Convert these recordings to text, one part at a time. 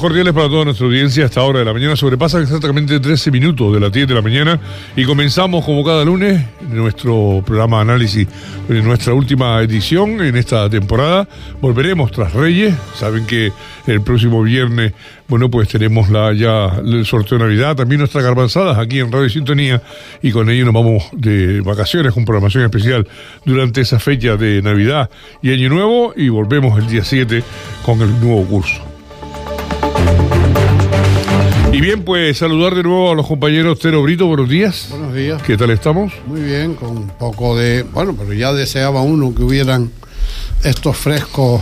Cordiales para toda nuestra audiencia. Hasta hora de la mañana sobrepasan exactamente 13 minutos de las 10 de la mañana y comenzamos como cada lunes nuestro programa de análisis nuestra última edición en esta temporada. Volveremos tras Reyes. Saben que el próximo viernes, bueno, pues tenemos la, ya el sorteo de Navidad, también nuestras garbanzadas aquí en Radio Sintonía y con ello nos vamos de vacaciones con programación especial durante esa fecha de Navidad y Año Nuevo y volvemos el día 7 con el nuevo curso. Y bien, pues saludar de nuevo a los compañeros Tero Brito, buenos días. Buenos días. ¿Qué tal estamos? Muy bien, con un poco de... Bueno, pero ya deseaba uno que hubieran estos frescos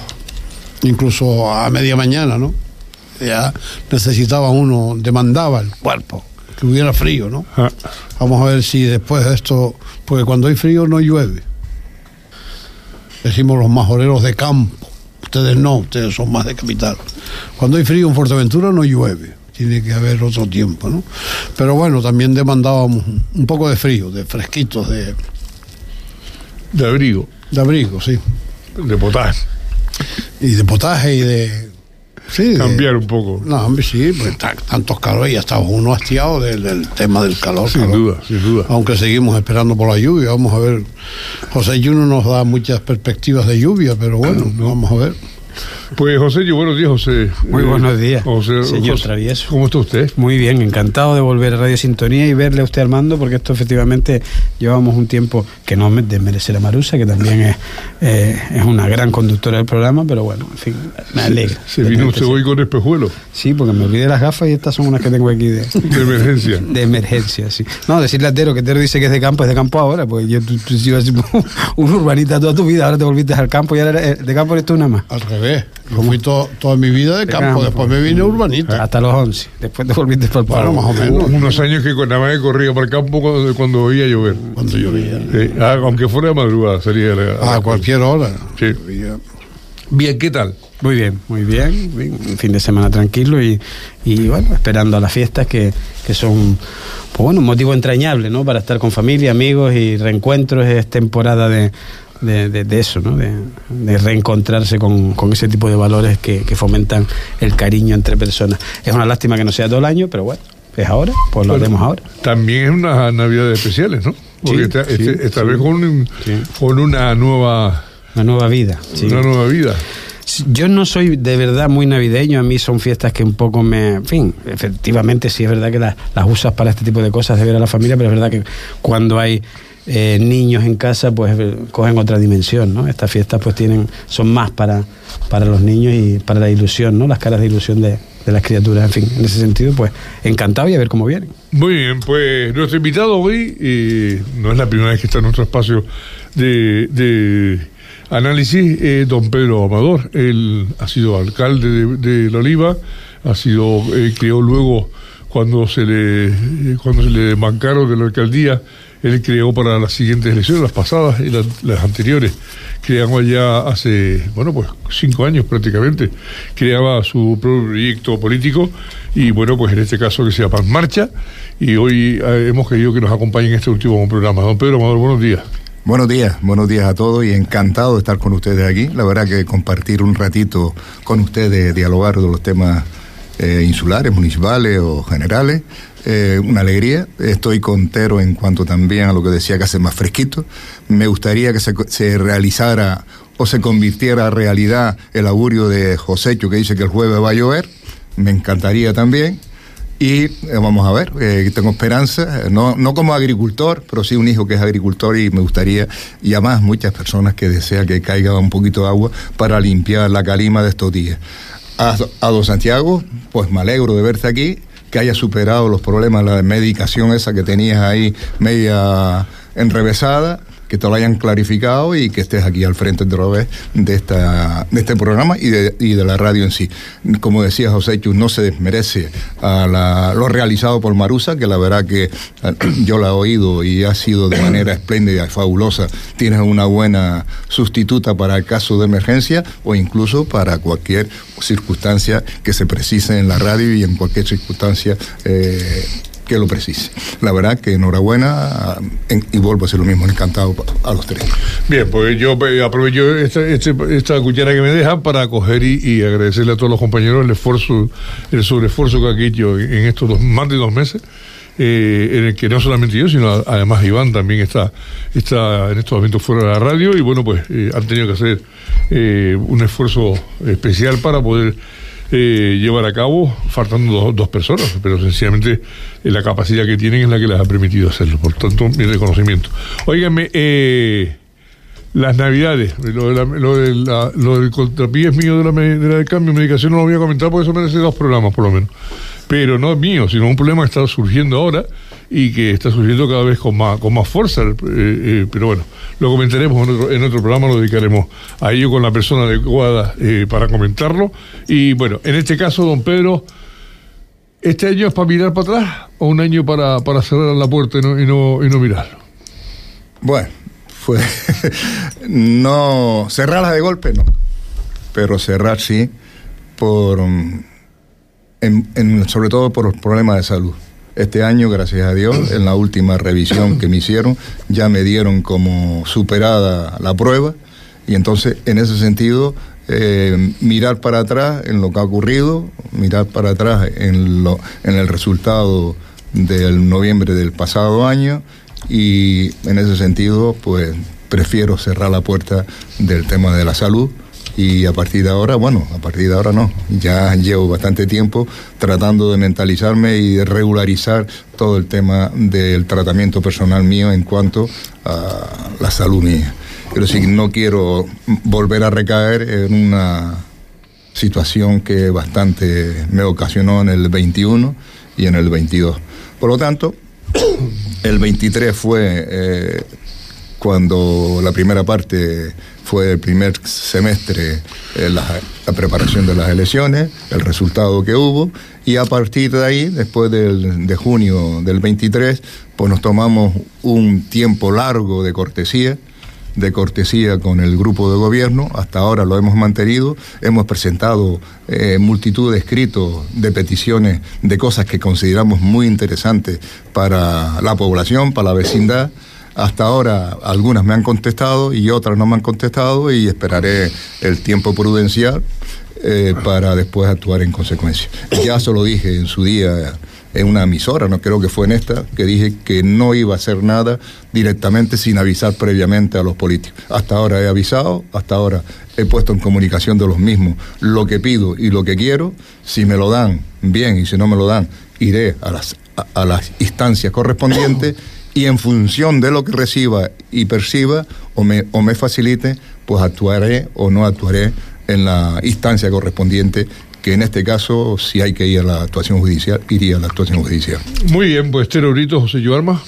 incluso a media mañana, ¿no? Ya necesitaba uno, demandaba el cuerpo, que hubiera frío, ¿no? Ah, Vamos a ver si después de esto, porque cuando hay frío no llueve. Decimos los majoreros de campo. Ustedes no, ustedes son más de capital. Cuando hay frío en Fuerteventura no llueve. Tiene que haber otro tiempo, ¿no? Pero bueno, también demandábamos un poco de frío, de fresquitos, de, de abrigo, de abrigo, sí. de potaje. Y de potaje y de. Sí, de- Cambiar un poco. No, sí, pues ta- tantos calores, ya estaba uno hastiado del, del tema del calor. Sin calor. duda, sin duda. Aunque seguimos esperando por la lluvia, vamos a ver. José Juno nos da muchas perspectivas de lluvia, pero bueno, vamos a ver. Pues José, yo buenos días, José. Muy Eh, buenos días, José, señor José, Travieso. ¿Cómo está usted? Muy bien, encantado de volver a Radio Sintonía y verle a usted Armando, porque esto efectivamente llevamos un tiempo que no me desmerece a Marusa, que también es, eh, es una gran conductora del programa, pero bueno, en fin, me alegra. Se vino usted hoy con espejuelo Sí, porque me olvidé las gafas y estas son unas que tengo aquí de, de emergencia. de emergencia, sí. No, decirle a Tero que Tero dice que es de campo, es de campo ahora, porque yo tú, tú ibas un urbanita toda tu vida, ahora te volviste al campo y ahora eres- de campo eres tú nada más. Al revés. Yo fui to- toda mi vida de campo, campo. después me vine urbanita. Hasta los 11, después te volviste para el Bueno, pueblo. más o menos. Unos años que con nada más corría para el campo cuando, cuando oía llover. Cuando llovía. Sí, ah, aunque fuera de madrugada, sería la- A cualquier hora. Sí. Bien, ¿qué tal? Muy bien, muy bien, bien, un fin de semana tranquilo y, y, bueno, esperando a las fiestas que, que son, pues bueno, un motivo entrañable, ¿no? Para estar con familia, amigos y reencuentros, es temporada de, de, de- de eso, ¿no? De, de reencontrarse con, con ese tipo de valores que, que fomentan el cariño entre personas. Es una lástima que no sea todo el año, pero bueno, es ahora, pues lo Bueno, haremos ahora. También es unas navidades especiales, ¿no? Porque Sí, esta, sí, este- esta sí. vez con, una nueva, Una nueva vida. sí. una nueva vida. Yo no soy de verdad muy navideño, a mí son fiestas que un poco me... En fin, efectivamente sí es verdad que las, las usas para este tipo de cosas, de ver a la familia, pero es verdad que cuando hay eh, niños en casa, pues eh, cogen otra dimensión, ¿no? Estas fiestas pues tienen, son más para, para los niños y para la ilusión, ¿no? Las caras de ilusión de, de las criaturas, en fin, en ese sentido, pues encantado y a ver cómo vienen. Muy bien, pues nuestro invitado hoy no es la primera vez que está en nuestro espacio de, análisis, eh, don Pedro Amador. Él ha sido alcalde de, de La Oliva, ha sido, eh, creó luego cuando se le cuando se le mancaron de la alcaldía, él creó para las siguientes elecciones, las pasadas y las, anteriores, creamos ya hace, bueno, pues cinco años prácticamente, creaba su propio proyecto político y bueno, pues en este caso que se llama Marcha y hoy eh, hemos querido que nos acompañe en este último programa. Don Pedro Amador, buenos días. Buenos días, buenos días a todos y encantado de estar con ustedes aquí. La verdad que compartir un ratito con ustedes, dialogar de los temas eh, insulares, municipales o generales, eh, una alegría. Estoy contero en cuanto también a lo que decía que hace más fresquito. Me gustaría que se, se realizara o se convirtiera a realidad el augurio de Josécho que dice que el jueves va a llover. Me encantaría también. Y eh, vamos a ver, eh, tengo esperanza, eh, no, no como agricultor, pero sí un hijo que es agricultor y me gustaría, y además muchas personas que desean que caiga un poquito de agua para limpiar la calima de estos días. A, a don Santiago, pues me alegro de verte aquí, que haya superado los problemas, la medicación esa que tenías ahí media enrevesada, que te lo hayan clarificado y que estés aquí al frente de, vez de, esta, de este programa y de, y de la radio en sí. Como decía José Chus, no se desmerece a la- lo realizado por Marusa, que la verdad que eh, yo la he oído y ha sido de manera espléndida y fabulosa. Tienes una buena sustituta para el caso de emergencia o incluso para cualquier circunstancia que se precise en la radio y en cualquier circunstancia. eh, que lo precise. La verdad que enhorabuena en- y vuelvo a ser lo mismo, encantado a los tres. Bien, pues yo eh, aprovecho esta, este- esta cuchara que me dejan para coger y, agradecerle a todos los compañeros el esfuerzo, el sobreesfuerzo que han hecho en estos dos, más de dos meses. eh, en el que no solamente yo, sino además Iván también está, está en estos momentos fuera de la radio y bueno, pues eh, han tenido que hacer un esfuerzo especial para poder eh, llevar a cabo, faltando dos, dos personas, pero sencillamente eh, la capacidad que tienen es la que les ha permitido hacerlo. Por tanto, mi reconocimiento. Óigame, eh, las navidades, lo, de la- lo, de lo del contrapié es mío de la, de la del cambio medicación, no lo voy a comentar porque eso merece dos programas por lo menos. Pero no es mío, sino un problema que está surgiendo ahora y que está surgiendo cada vez con más, con más fuerza. eh, eh, pero bueno, lo comentaremos en otro, en otro programa, lo dedicaremos a ello con la persona adecuada eh, para comentarlo. Y bueno, en este caso, don Pedro, ¿este año es para mirar para atrás o un año para, para cerrar la puerta y no, y no, y no mirarlo? Bueno, fue no cerrarla de golpe no, pero cerrar sí por mm, en- sobre todo por problemas de salud. Este año, gracias a Dios, en la última revisión que me hicieron, ya me dieron como superada la prueba. Y entonces en ese sentido eh, mirar para atrás en lo que ha ocurrido, mirar para atrás en, lo, en el resultado del noviembre del pasado año. Y en ese sentido pues prefiero cerrar la puerta del tema de la salud y a partir de ahora, bueno, a partir de ahora no, ya llevo bastante tiempo tratando de mentalizarme y de regularizar todo el tema del tratamiento personal mío en cuanto a la salud mía. Pero sí, no quiero volver a recaer en una situación que bastante me ocasionó en el 21 y en el 22. Por lo tanto, el 23 fue eh, cuando la primera parte fue el primer semestre, eh, la, preparación de las elecciones, el resultado que hubo, y a partir de ahí, después del, de junio del 23, pues nos tomamos un tiempo largo de cortesía, de cortesía con el grupo de gobierno, hasta ahora lo hemos mantenido, hemos presentado eh, multitud de escritos, de peticiones, de cosas que consideramos muy interesantes para la población, para la vecindad. Hasta ahora algunas me han contestado y otras no me han contestado y esperaré el tiempo prudencial eh, para después actuar en consecuencia. Ya se lo dije en su día en una emisora, no creo que fue en esta, que dije que no iba a hacer nada directamente sin avisar previamente a los políticos. Hasta ahora he avisado, hasta ahora he puesto en comunicación de los mismos lo que pido y lo que quiero. Si me lo dan, bien, y si no me lo dan, iré a las, a, a las instancias correspondientes y en función de lo que reciba y perciba o me, o me facilite, pues actuaré o no actuaré en la instancia correspondiente que en este caso, si hay que ir a la actuación judicial, iría a la actuación judicial. Muy bien, pues Estero Brito, José Yuarma.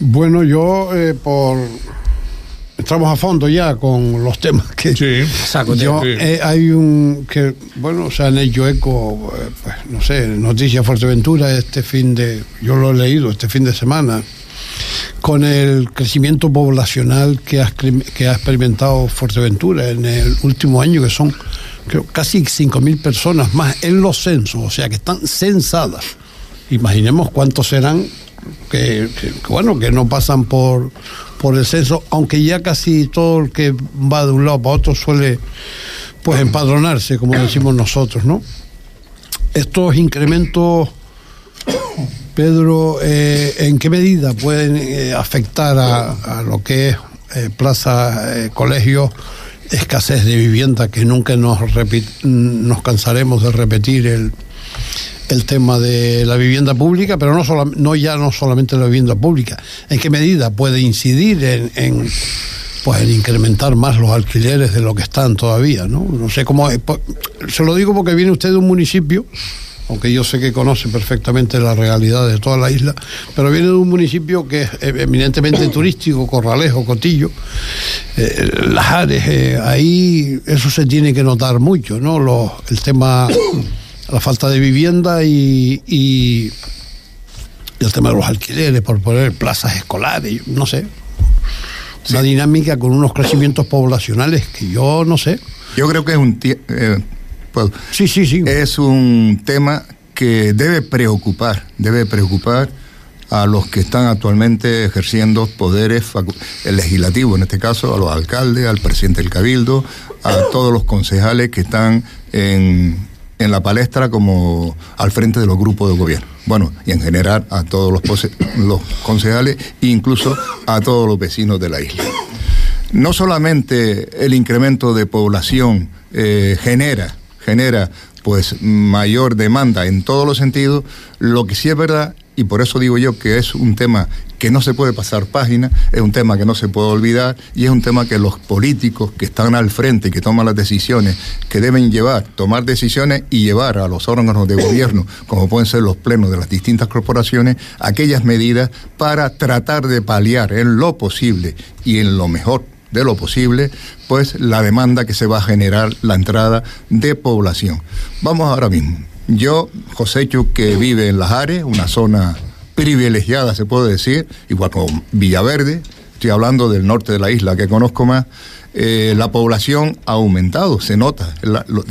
Bueno, yo eh, por entramos a fondo ya con los temas que Sí. Saco yo sí. eh, hay un que bueno o sea han hecho eco eh, pues no sé Noticias Fuerteventura este fin de yo lo he leído este fin de semana con el crecimiento poblacional que ha, que ha experimentado Fuerteventura en el último año que son creo, casi 5.000 personas más en los censos o sea que están censadas. Imaginemos cuántos serán que, que- que, bueno que no pasan por por el censo aunque ya casi todo el que va de un lado para otro suele pues empadronarse como decimos nosotros no estos incrementos Pedro eh, en qué medida pueden eh, afectar a, lo que es eh, plaza eh, colegios escasez de vivienda que nunca nos nos cansaremos de repetir el el tema de la vivienda pública, pero no, no ya no solamente la vivienda pública. ¿En qué medida puede incidir en, en, pues en incrementar más los alquileres de lo que están todavía? No, no sé cómo. Se lo digo porque viene usted de un municipio, aunque yo sé que conoce perfectamente la realidad de toda la isla, pero viene de un municipio que es eh, eminentemente turístico, Corralejo, Cotillo, eh, Lajares, eh, ahí eso se tiene que notar mucho, ¿no? Los- el tema la falta de vivienda y, el tema de los alquileres, por poner plazas escolares, no sé. Una dinámica con unos crecimientos poblacionales que yo no sé. Yo creo que es un, eh, pues, Sí, sí, sí. es un tema que debe preocupar, debe preocupar a los que están actualmente ejerciendo poderes legislativos, en este caso a los alcaldes, al presidente del cabildo, a todos los concejales que están en, en la palestra como al frente de los grupos de gobierno. Bueno, y en general a todos los, los concejales e incluso a todos los vecinos de la isla. No solamente el incremento de población eh, genera, genera pues mayor demanda en todos los sentidos, lo que sí es verdad y por eso digo yo que es un tema que no se puede pasar página, es un tema que no se puede olvidar y es un tema que los políticos que están al frente y que toman las decisiones, que deben llevar, tomar decisiones y llevar a los órganos de gobierno, como pueden ser los plenos de las distintas corporaciones, aquellas medidas para tratar de paliar en lo posible y en lo mejor de lo posible, pues la demanda que se va a generar la entrada de población. Vamos ahora mismo. Yo, Josécho, que vive en Las Ares, una zona privilegiada, se puede decir, igual como Villaverde, estoy hablando del norte de la isla que conozco más, eh, la población ha aumentado, se nota,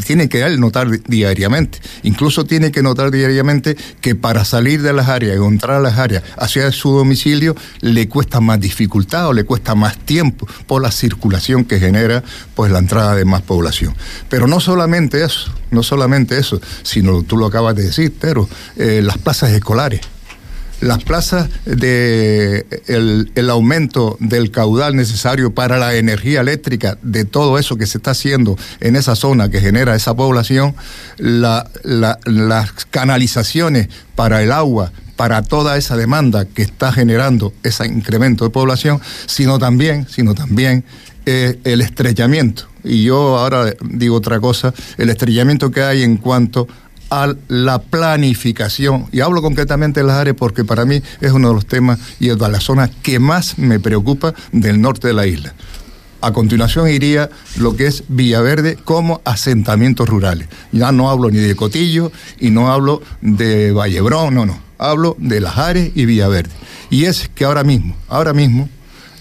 tiene que notar diariamente, incluso tiene que notar diariamente que para salir de las áreas entrar a las áreas hacia su domicilio le cuesta más dificultad o le cuesta más tiempo por la circulación que genera pues la entrada de más población. Pero no solamente eso, no solamente eso, sino tú lo acabas de decir, pero eh, las plazas escolares las plazas de el, aumento del caudal necesario para la energía eléctrica de todo eso que se está haciendo en esa zona que genera esa población, las canalizaciones para el agua, para toda esa demanda que está generando ese incremento de población, sino también, sino también eh, el estrellamiento. Y yo ahora digo otra cosa, el estrellamiento que hay en cuanto a la planificación. Y hablo concretamente de las áreas porque para mí es uno de los temas y es de la zona que más me preocupa del norte de la isla. A continuación iría lo que es Villaverde como asentamientos rurales. Ya no hablo ni de Cotillo y no hablo de Vallebrón, no, no. Hablo de Las Ares y Villaverde. Y es que ahora mismo, ahora mismo,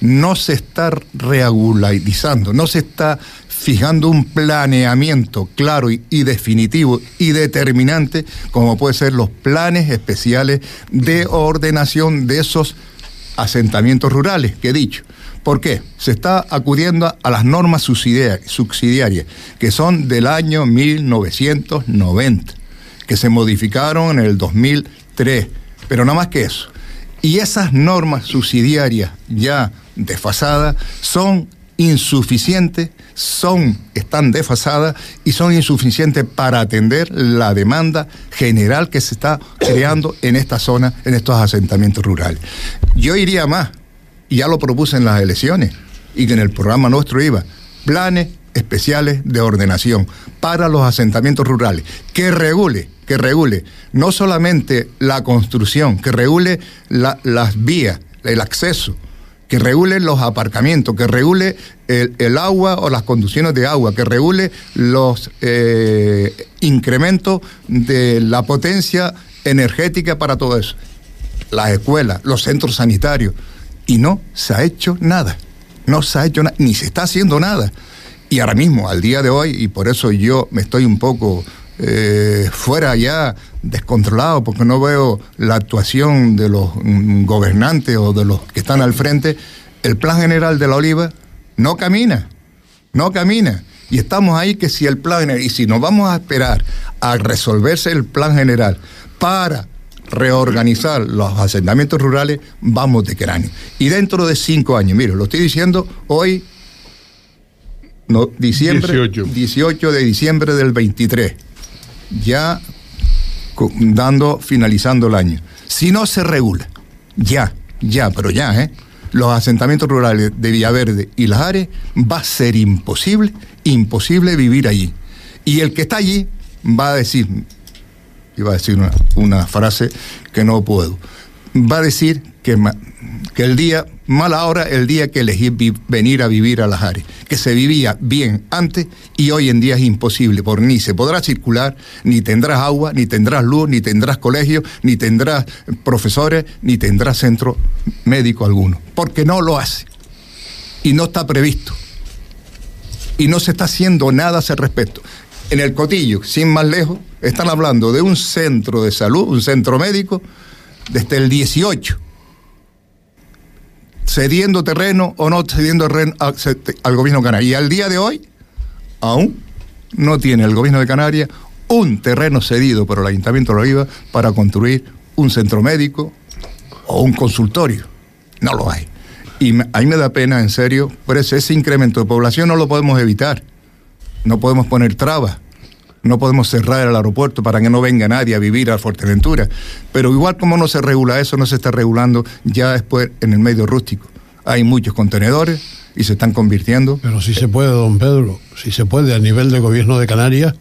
no se está regularizando, no se está fijando un planeamiento claro y, definitivo y determinante, como puede ser los planes especiales de ordenación de esos asentamientos rurales que he dicho. ¿Por qué? Se está acudiendo a las normas subsidiarias, que son del año 1990, que se modificaron en el 2003, pero no más que eso. Y esas normas subsidiarias ya desfasadas son insuficientes, son, están desfasadas y son insuficientes para atender la demanda general que se está creando en esta zona, en estos asentamientos rurales. Yo iría más, y ya lo propuse en las elecciones, y que en el programa nuestro iba, planes especiales de ordenación para los asentamientos rurales, que regule, que regule no solamente la construcción, que regule las vías, el acceso, que regule los aparcamientos, que regule el, agua o las conducciones de agua, que regule los eh, incrementos de la potencia energética para todo eso. Las escuelas, los centros sanitarios. Y no se ha hecho nada. No se ha hecho nada, ni se está haciendo nada. Y ahora mismo, al día de hoy, y por eso yo me estoy un poco eh, fuera ya descontrolado porque no veo la actuación de los mm, gobernantes o de los que están al frente, el plan general de la oliva no camina, no camina. Y estamos ahí que si el plan, y si nos vamos a esperar a resolverse el plan general para reorganizar los asentamientos rurales, vamos de cráneo. Y dentro de cinco años, mire, lo estoy diciendo hoy, no, diciembre, 18 de diciembre del 23 ya dando, finalizando el año. Si no se regula, ya, ya, pero ya, ¿eh? los asentamientos rurales de Villaverde y Las Ares, va a ser imposible, imposible vivir allí. Y el que está allí va a decir, iba a decir una, frase que no puedo, va a decir que, que el día Mala hora el día que elegí venir a vivir a Las Ares, que se vivía bien antes y hoy en día es imposible, porque ni se podrá circular, ni tendrás agua, ni tendrás luz, ni tendrás colegio, ni tendrás profesores, ni tendrás centro médico alguno, porque no lo hace. Y no está previsto. Y no se está haciendo nada a ese respecto. en el Cotillo, sin más lejos, están hablando de un centro de salud, un centro médico, desde el 18, cediendo terreno o no cediendo terreno al, al gobierno canario. Y al día de hoy, aún no tiene el gobierno de Canarias un terreno cedido por el Ayuntamiento de Oliva para construir un centro médico o un consultorio. No lo hay. Y me- a mí me da pena, en serio, por ese incremento de población no lo podemos evitar. No podemos poner trabas. No podemos cerrar el aeropuerto para que no venga nadie a vivir a Fuerteventura. Pero igual como no se regula eso, no se está regulando ya después en el medio rústico. Hay muchos contenedores y se están convirtiendo. Pero si se puede, don Pedro, si se puede a nivel de gobierno de Canarias,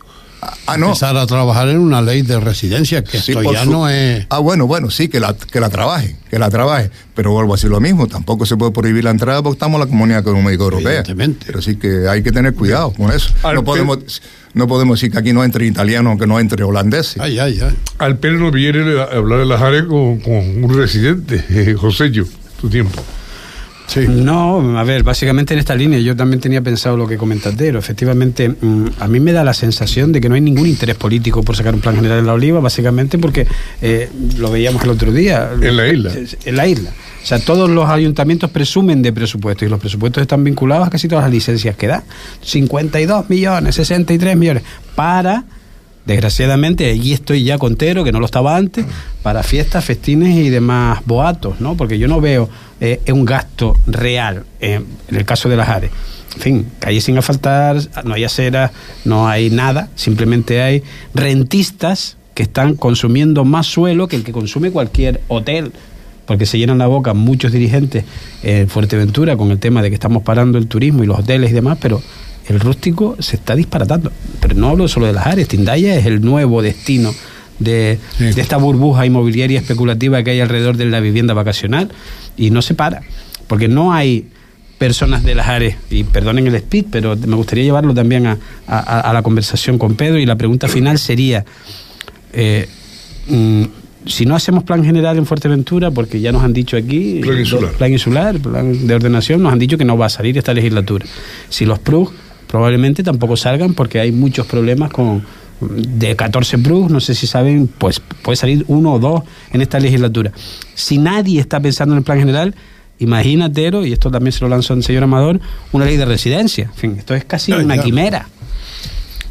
Ah, no. empezar a trabajar en una ley de residencia, que Sí, esto ya su- no es... Ah, bueno, bueno, sí, que la, que la trabaje, que la trabaje. Pero vuelvo a decir lo mismo, tampoco se puede prohibir la entrada porque estamos en la Comunidad Económica Europea. Evidentemente. Pero sí que hay que tener cuidado con eso. Al No pe- podemos, no podemos decir que aquí no entre italianos, que no entre holandeses. Ay, ay, ay. Al pelo no viene a hablar de las áreas con, con un residente, eh, Josello, tu tiempo. Sí. No, a ver, básicamente en esta línea yo también tenía pensado lo que comenta Tero. Efectivamente, mm, a mí me da la sensación de que no hay ningún interés político por sacar un plan general en la Oliva, básicamente porque eh, lo veíamos el otro día. En la isla. En la isla. O sea, todos los ayuntamientos presumen de presupuestos y los presupuestos están vinculados a casi todas las licencias que da. 52 millones, 63 millones para desgraciadamente, y estoy ya contero, que no lo estaba antes, para fiestas, festines y demás boatos, ¿no? Porque yo no veo eh, un gasto real eh, en el caso de las áreas. En fin, calles sin asfaltar, no hay aceras, no hay nada, simplemente hay rentistas que están consumiendo más suelo que el que consume cualquier hotel porque se llenan la boca muchos dirigentes en Fuerteventura con el tema de que estamos parando el turismo y los hoteles y demás, pero el rústico se está disparatando. Pero no hablo solo de las áreas, Tindaya es el nuevo destino de, Sí. de esta burbuja inmobiliaria especulativa que hay alrededor de la vivienda vacacional y no se para, porque no hay personas de las áreas, y perdonen el speed, pero me gustaría llevarlo también a, a- a la conversación con Pedro y la pregunta final sería, eh, mm, si no hacemos plan general en Fuerteventura, porque ya nos han dicho aquí, Plan insular. plan insular, plan de ordenación, nos han dicho que no va a salir esta legislatura. Si los PRUG probablemente tampoco salgan porque hay muchos problemas con de 14 PRUG, no sé si saben, pues puede salir uno o dos en esta legislatura. Si nadie está pensando en el plan general, imagínate, Ero, y esto también se lo lanzó el señor Amador, una ley de residencia. En fin, esto es casi una quimera.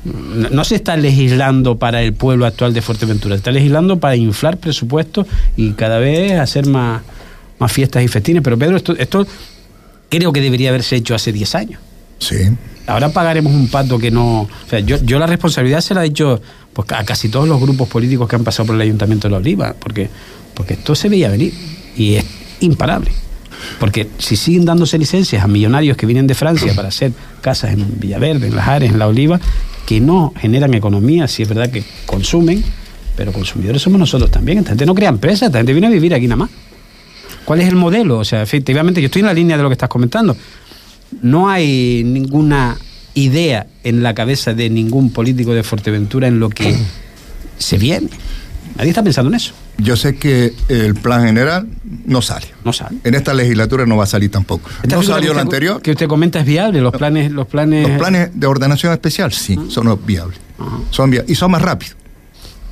No, no se está legislando para el pueblo actual de Fuerteventura, se está legislando para inflar presupuestos y cada vez hacer más, más fiestas y festines. Pero Pedro, esto, esto creo que debería haberse hecho hace 10 años. Sí. Ahora pagaremos un pato que no... O sea, yo, yo la responsabilidad se la he dicho pues, a casi todos los grupos políticos que han pasado por el Ayuntamiento de La Oliva, porque, porque esto se veía venir y es imparable. Porque si siguen dándose licencias a millonarios que vienen de Francia para hacer casas en Villaverde, en Las Ares, en La Oliva, que no generan economía, si es verdad que consumen, pero consumidores somos nosotros también. Esta gente no crea empresas, esta gente viene a vivir aquí nada más. ¿Cuál es el modelo? O sea, efectivamente, yo estoy en la línea de lo que estás comentando. No hay ninguna idea en la cabeza de ningún político de Fuerteventura en lo que se viene. Nadie está pensando en eso. Yo sé que el plan general no sale. No sale. En esta legislatura no va a salir tampoco. Esta no salió la anterior. Que usted comenta es viable, los planes... Los planes, Los planes de ordenación especial, sí, son viables. Son viables. Y son más rápidos.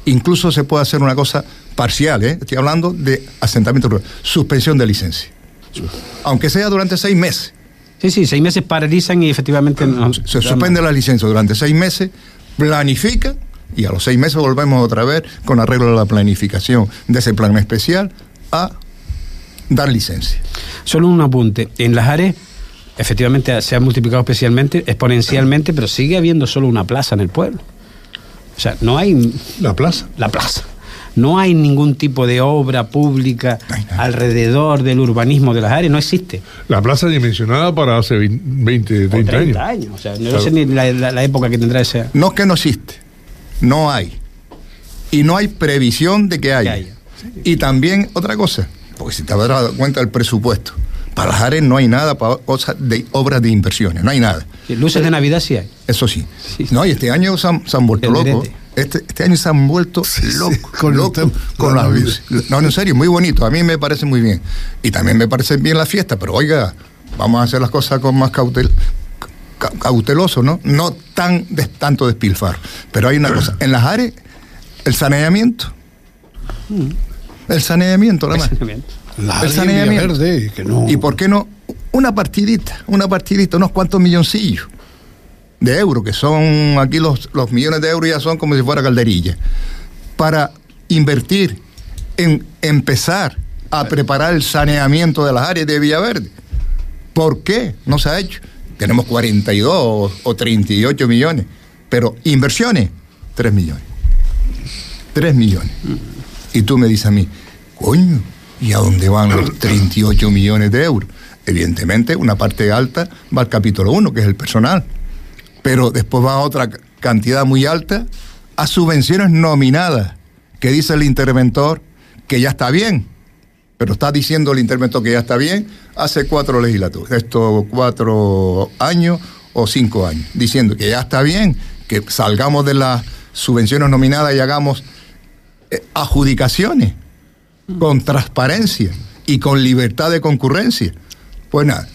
Incluso se puede hacer una cosa parcial, ¿eh? estoy hablando de asentamiento rural, suspensión de licencia. Aunque sea durante seis meses. Sí, sí, seis meses paralizan y efectivamente... no- Se suspende la licencia durante seis meses, planifica y a los seis meses volvemos otra vez con arreglo a la planificación de ese plan especial a dar licencia. Solo un apunte. En las áreas, efectivamente, se ha multiplicado especialmente, exponencialmente, pero sigue habiendo solo una plaza en el pueblo. O sea, no hay La plaza. la plaza. No hay ningún tipo de obra pública No alrededor del urbanismo de las áreas, no existe. La plaza dimensionada para hace 20, 30, O 30 años. años. O sea, no Claro. sé ni la, la- la época que tendrá ese. No es que no existe, no hay. Y no hay previsión de que haya. haya. Y también otra cosa, porque si te habrás dado cuenta del presupuesto, para las áreas no hay nada para cosas de obras de inversiones, no hay nada. Luces de Navidad sí hay. Eso sí. Sí. No, y este año se han, se han vuelto El locos. Este, este año se han vuelto locos. con el locos con la las. No, en serio, muy bonito. A mí me parece muy bien. Y también me parece bien la fiesta, pero oiga, vamos a hacer las cosas con más cautel, cauteloso, ¿no? No tan de, tanto despilfarro. Pero hay una cosa, en las áreas, el saneamiento. El saneamiento, nada más. La El saneamiento. Villaverde, que no- ¿Y por qué no? Una partidita, una partidita, unos cuantos milloncillos de euros, que son aquí los, los millones de euros ya son como si fuera calderilla, para invertir en empezar a preparar el saneamiento de las áreas de Villaverde. ¿Por qué no se ha hecho? Tenemos 42 o, o 38 millones, pero inversiones, 3 millones. 3 millones. Y tú me dices a mí, coño, ¿y a dónde van los 38 millones de euros? Evidentemente, una parte alta va al capítulo 1, que es el personal. Pero después va a otra cantidad muy alta a subvenciones nominadas, que dice el interventor que ya está bien. Pero está diciendo el interventor que ya está bien hace cuatro legislaturas, estos cuatro años o cinco años, diciendo que ya está bien, que salgamos de las subvenciones nominadas y hagamos eh, adjudicaciones con transparencia y con libertad de concurrencia. Pues nada,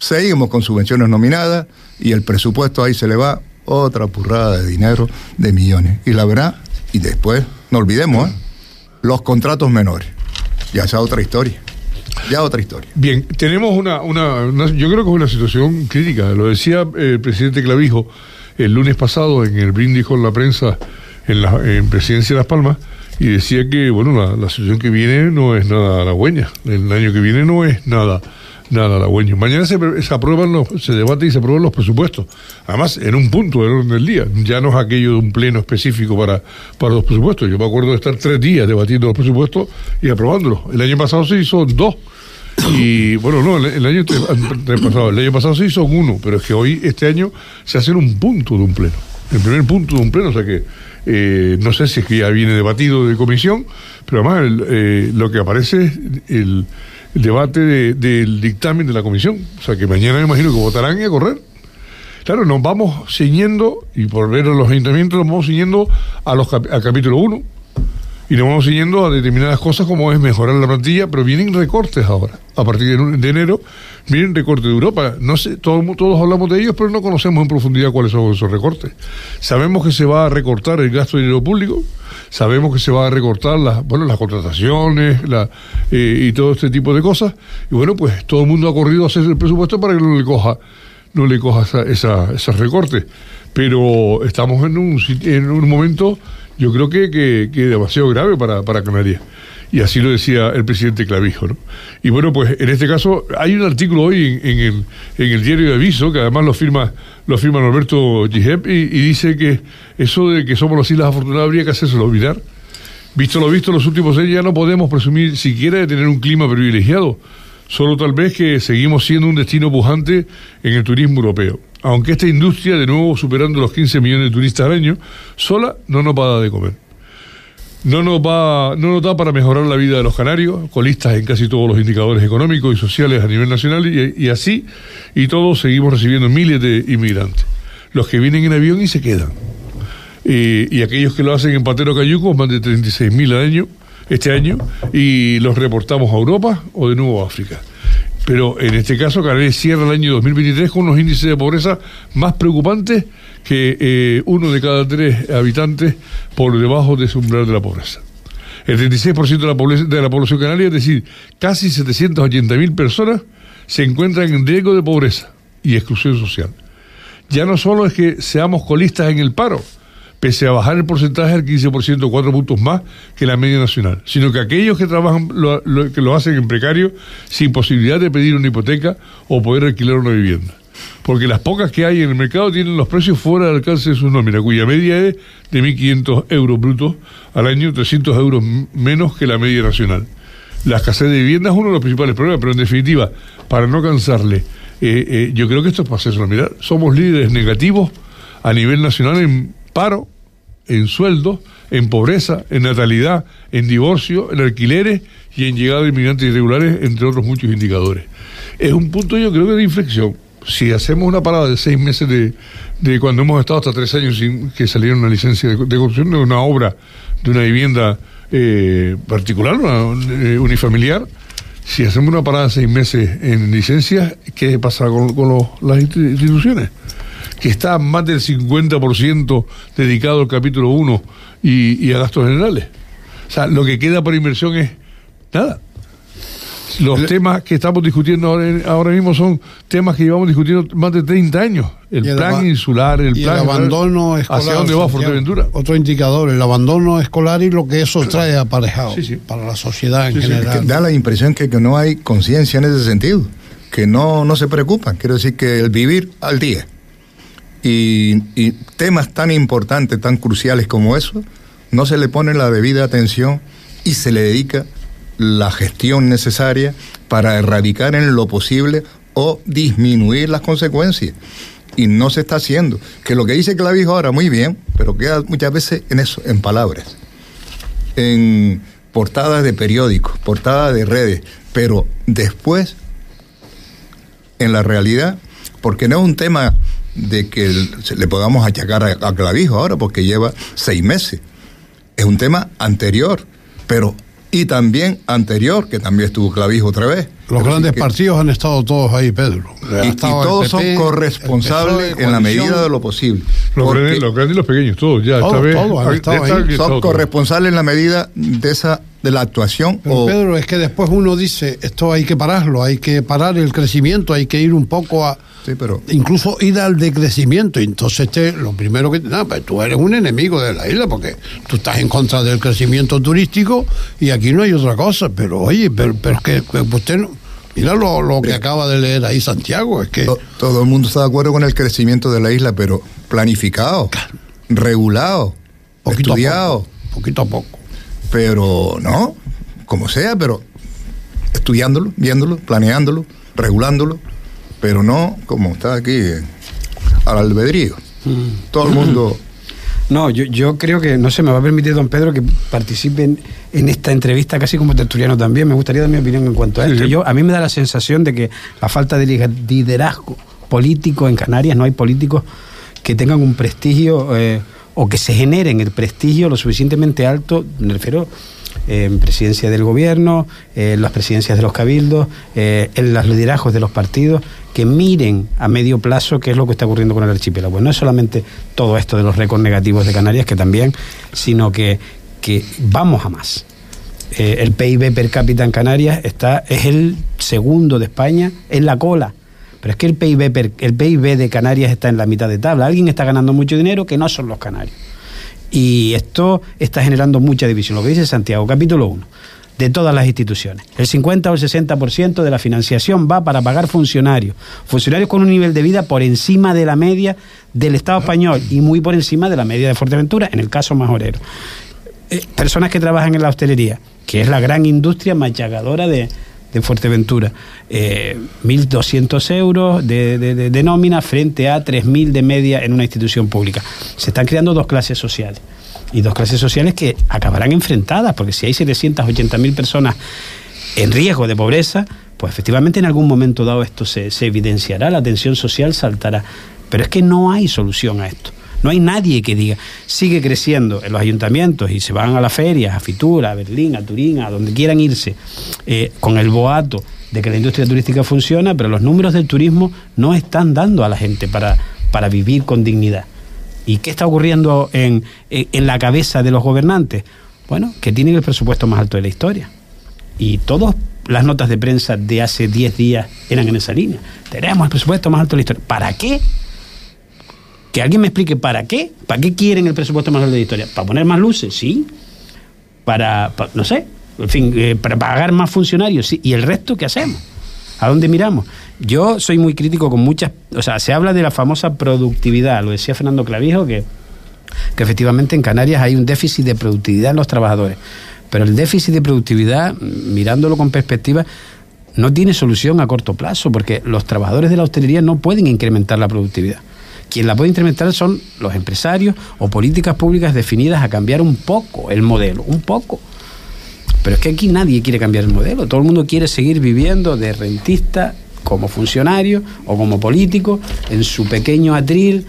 seguimos con subvenciones nominadas y el presupuesto ahí se le va otra purrada de dinero de millones. Y la verdad, y después, no olvidemos, ¿eh? los contratos menores. Ya esa es otra historia. Ya otra historia. Bien, tenemos una, una, yo creo que es una situación crítica. Lo decía eh, el presidente Clavijo el lunes pasado en el brindis con la prensa en la en Presidencia de Las Palmas y decía que, bueno, la, la situación que viene no es nada halagüeña. El año que viene no es nada nada halagüeño. Mañana se, se aprueban los, se debate y se aprueban los presupuestos. Además, en un punto del orden del día. Ya no es aquello de un pleno específico para, para los presupuestos. Yo me acuerdo de estar tres días debatiendo los presupuestos y aprobándolos. El año pasado se hizo dos. Y bueno, no, el, el año pasado, el año pasado se hizo uno, pero es que hoy, este año, se hace en un punto de un pleno. El primer punto de un pleno, o sea que eh, no sé si es que ya viene debatido de comisión, pero además el, eh, lo que aparece es el, el debate de- del dictamen de la comisión. O sea que mañana me imagino que votarán y a correr. Claro, nos vamos ciñendo, y por ver a los ayuntamientos, nos vamos ciñendo a los cap- al capítulo 1 y nos vamos siguiendo a determinadas cosas como es mejorar la plantilla, pero vienen recortes ahora. A partir de, enero vienen recortes de Europa. No sé, todo- todos hablamos de ellos, pero no conocemos en profundidad cuáles son esos recortes. Sabemos que se va a recortar el gasto de dinero público, sabemos que se va a recortar las, bueno, las contrataciones la, eh, y todo este tipo de cosas. Y bueno, pues todo el mundo ha corrido a hacer el presupuesto para que no le coja, no le coja esa, esa- esos recortes. Pero estamos en un, en un momento yo creo que, que, que demasiado grave para, para Canarias. Y así lo decía el presidente Clavijo. ¿no? Y bueno, pues en este caso hay un artículo hoy en, el, el diario de Aviso, que además lo firma, lo firma Norberto Gijep, y, y dice que eso de que somos las Islas Afortunadas habría que hacérselo olvidar. Visto lo visto en los últimos años, ya no podemos presumir siquiera de tener un clima privilegiado. Solo tal vez que seguimos siendo un destino pujante en el turismo europeo. Aunque esta industria, de nuevo superando los 15 millones de turistas al año, sola no nos va a dar de comer. No nos, va, no nos da para mejorar la vida de los canarios, colistas en casi todos los indicadores económicos y sociales a nivel nacional, y, así, y todos seguimos recibiendo miles de inmigrantes. Los que vienen en avión y se quedan. Y aquellos que lo hacen en Patero Cayuco, más de 36.000 al año, este año, y los reportamos a Europa o de nuevo a África. Pero en este caso, Canarias cierra el año 2023 con unos índices de pobreza más preocupantes que eh, uno de cada tres habitantes por debajo de ese umbral de la pobreza. El 36% de la, de la población canaria, es decir, casi 780.000 personas, se encuentran en riesgo de pobreza y exclusión social. Ya no solo es que seamos colistas en el paro, pese a bajar el porcentaje al 15%, cuatro puntos más que la media nacional, sino que aquellos que trabajan, que lo hacen en precario, sin posibilidad de pedir una hipoteca o poder alquilar una vivienda. Porque las pocas que hay en el mercado tienen los precios fuera del alcance de sus nóminas, cuya media es de 1.500 euros brutos al año, 300 euros menos que la media nacional. La escasez de vivienda es uno de los principales problemas, pero en definitiva, para no cansarle, eh, eh, yo creo que esto es para hacerse mirar. Somos líderes negativos a nivel nacional en paro, en sueldos, en pobreza, en natalidad, en divorcio, en alquileres y en llegada de inmigrantes irregulares, entre otros muchos indicadores. Es un punto, yo creo de inflexión. Si hacemos una parada de seis meses de, de cuando hemos estado hasta tres años sin que saliera una licencia de, construcción de una obra, de una vivienda eh, particular, una, eh, unifamiliar, si hacemos una parada de seis meses en licencias, ¿qué pasa con, con los- las institu- instituciones? Que está más del 50% dedicado al capítulo 1 y, y a gastos generales. O sea, lo que queda por inversión es nada. Los temas que estamos discutiendo ahora, ahora, mismo son temas que llevamos discutiendo más de 30 años. El, el plan insular, el plan. El abandono escolar. ¿Hacia dónde va Fuerteventura? Otro indicador, el abandono escolar y lo que eso trae aparejado sí, sí. para la sociedad en Sí, sí, general. que da la impresión que, que no hay conciencia en ese sentido, que no, no se preocupan. Quiero decir que el vivir al día y, temas tan importantes, tan cruciales como eso, no se le pone la debida atención y se le dedica la gestión necesaria para erradicar en lo posible o disminuir las consecuencias. Y no se está haciendo. Que lo que dice Clavijo ahora, muy bien, pero queda muchas veces en eso, en palabras. En portadas de periódicos, portadas de redes, pero después, en la realidad, porque no es un tema de que el- se le podamos achacar a, a Clavijo ahora, porque lleva seis meses. Es un tema anterior, pero y también anterior, que también estuvo Clavijo otra vez. Los Pero grandes sí que- partidos han estado todos ahí, Pedro. Y, todos PP, son corresponsables en la medida de lo posible. Los Porque- grandes, los grandes y los pequeños, todos ya. Todos, esta vez, todos han esta estado ahí. son todos. corresponsables en la medida de esa de la actuación Pero o Pedro, es que después uno dice, esto hay que pararlo, hay que parar el crecimiento, hay que ir un poco a... Sí, pero- Incluso ir al decrecimiento. Entonces, te, lo primero que... No, pues tú eres un enemigo de la isla porque tú estás en contra del crecimiento turístico y aquí no hay otra cosa. Pero oye, pero, pero es que que usted no... Mira lo, lo que acaba de leer ahí Santiago, es que... to- todo el mundo está de acuerdo con el crecimiento de la isla, pero planificado, regulado, poquito estudiado, a poco, poquito a poco. Pero no, como sea, pero estudiándolo, viéndolo, planeándolo, regulándolo, pero no como está aquí eh, al albedrío. Todo el mundo No, yo, yo creo que, no sé, me va a permitir don Pedro que participe en, en esta entrevista casi como tertuliano también. Me gustaría dar mi opinión en cuanto a esto. Yo, a mí me da la sensación de que la falta de liderazgo político en Canarias, no hay políticos que tengan un prestigio eh, o que se generen el prestigio lo suficientemente alto, me refiero eh, en presidencia del gobierno, eh, en las presidencias de los cabildos, eh, en los liderazgos de los partidos, que miren a medio plazo qué es lo que está ocurriendo con el archipiélago. No es solamente todo esto de los récords negativos de Canarias, que también, sino que, que vamos a más. El PIB per cápita en Canarias está, es el segundo de España en la cola. Pero es que el PIB, de Canarias está en la mitad de tabla. Alguien está ganando mucho dinero que no son los canarios. Y esto está generando mucha división. Lo que dice Santiago, capítulo 1, de todas las instituciones. El 50 o el 60% de la financiación va para pagar funcionarios. Funcionarios con un nivel de vida por encima de la media del Estado español y muy por encima de la media de Fuerteventura, en el caso majorero. Eh, personas que trabajan en la hostelería, que es la gran industria machagadora de, de Fuerteventura. Eh, 1.200 euros de, de- nómina frente a 3.000 de media en una institución pública. Se están creando dos clases sociales. Y dos clases sociales que acabarán enfrentadas, porque si hay 780.000 personas en riesgo de pobreza, pues efectivamente en algún momento dado esto se, se evidenciará, la tensión social saltará. Pero es que no hay solución a esto. No hay nadie que diga, sigue creciendo en los ayuntamientos y se van a las ferias, a Fitura, a Berlín, a Turín, a donde quieran irse, eh, con el boato de que la industria turística funciona, pero los números del turismo no están dando a la gente para, para vivir con dignidad. ¿Y qué está ocurriendo en, en- la cabeza de los gobernantes? Bueno, que tienen el presupuesto más alto de la historia. Y todas las notas de prensa de hace 10 días eran en esa línea. Tenemos el presupuesto más alto de la historia. ¿Para qué? Que alguien me explique para qué. ¿Para qué quieren el presupuesto más alto de historia? ¿Para poner más luces? Sí. Para, pa- no sé, en fin, eh, para pagar más funcionarios. Sí. ¿Y el resto qué hacemos? ¿A dónde miramos? Yo soy muy crítico con muchas... O sea, se habla de la famosa productividad. Lo decía Fernando Clavijo, que que efectivamente en Canarias hay un déficit de productividad en los trabajadores. Pero el déficit de productividad, mirándolo con perspectiva, no tiene solución a corto plazo, porque los trabajadores de la hostelería no pueden incrementar la productividad. Quien la puede incrementar son los empresarios o políticas públicas definidas a cambiar un poco el modelo, un poco. Pero es que aquí nadie quiere cambiar el modelo, todo el mundo quiere seguir viviendo de rentista como funcionario o como político en su pequeño atril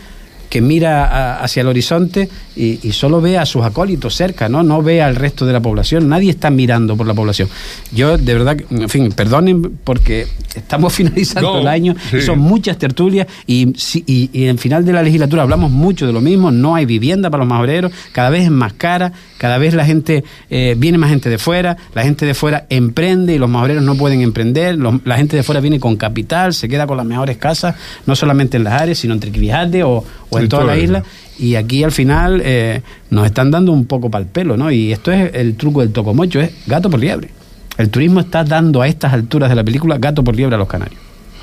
que mira hacia el horizonte y, solo ve a sus acólitos cerca, ¿no? No ve al resto de la población. Nadie está mirando por la población. Yo, de verdad, en fin, perdonen porque estamos finalizando el año y son muchas tertulias y, y, y en final de la legislatura hablamos mucho de lo mismo. No hay vivienda para los majoreros, cada vez es más cara, cada vez la gente, eh, viene más gente de fuera, la gente de fuera emprende y los majoreros no pueden emprender, la gente de fuera viene con capital, se queda con las mejores casas, no solamente en las áreas, sino en Triquivijate o, o en toda la isla. Y aquí al final eh, nos están dando un poco para el pelo, ¿no? Y esto es el truco del tocomocho, es gato por liebre. El turismo está dando a estas alturas de la película gato por liebre a los canarios